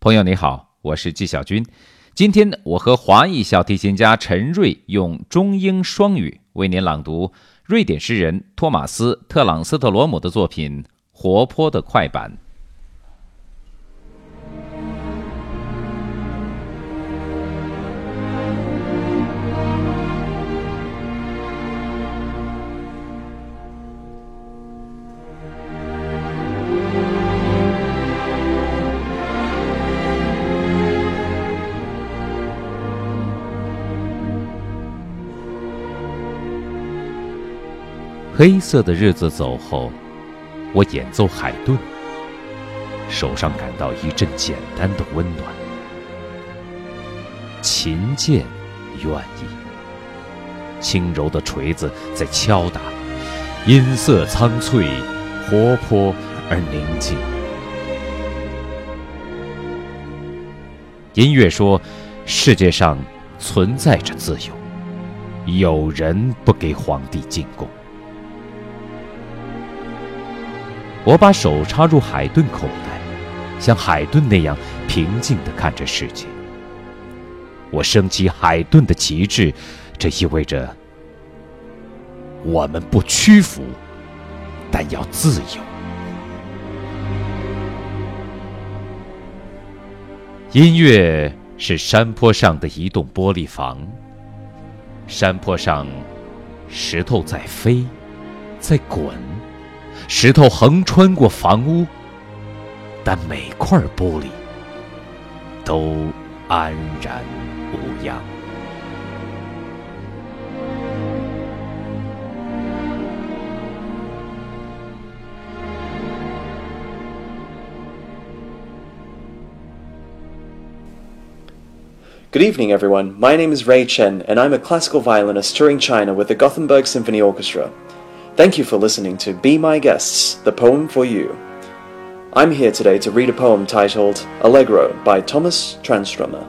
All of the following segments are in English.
朋友你好，我是纪晓军。今天我和华裔小提琴家陈瑞用中英双语为您朗读瑞典诗人托马斯·特朗斯特罗姆的作品《活泼的快板》。黑色的日子走后，我演奏海顿，手上感到一阵简单的温暖。琴键愿意，轻柔的锤子在敲打，音色苍翠，活泼而宁静。音乐说，世界上存在着自由，有人不给皇帝进贡。我把手插入海顿口袋，像海顿那样平静地看着世界。我升起海顿的旗帜，这意味着我们不屈服，但要自由。音乐是山坡上的一栋玻璃房，山坡上石头在飞，在滚。石头横穿过房屋，但每块玻璃都安然无恙。Good evening, everyone. My name is Ray Chen, and I'm a classical violinist touring China with the Gothenburg Symphony Orchestra. Thank you for listening to Be My Guests, the poem for you. I'm here today to read a poem titled Allegro by Thomas Tranströmer.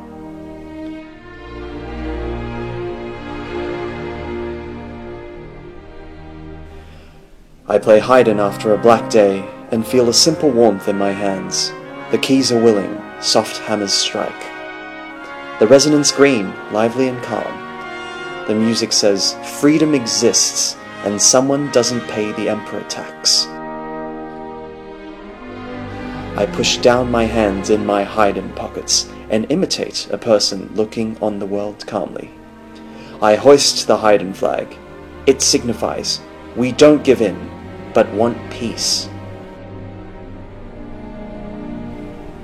I play Haydn after a black day and feel a simple warmth in my hands. The keys are willing, soft hammers strike. The resonance green, lively and calm. The music says, Freedom exists and someone doesn't pay the emperor tax. I push down my hands in my Haydn pockets and imitate a person looking on the world calmly. I hoist the Haydn flag. It signifies we don't give in, but want peace.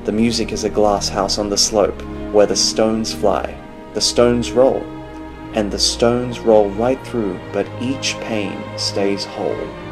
The music is a glass house on the slope where the stones fly, the stones roll, and the stones roll right through, but each pane stays whole.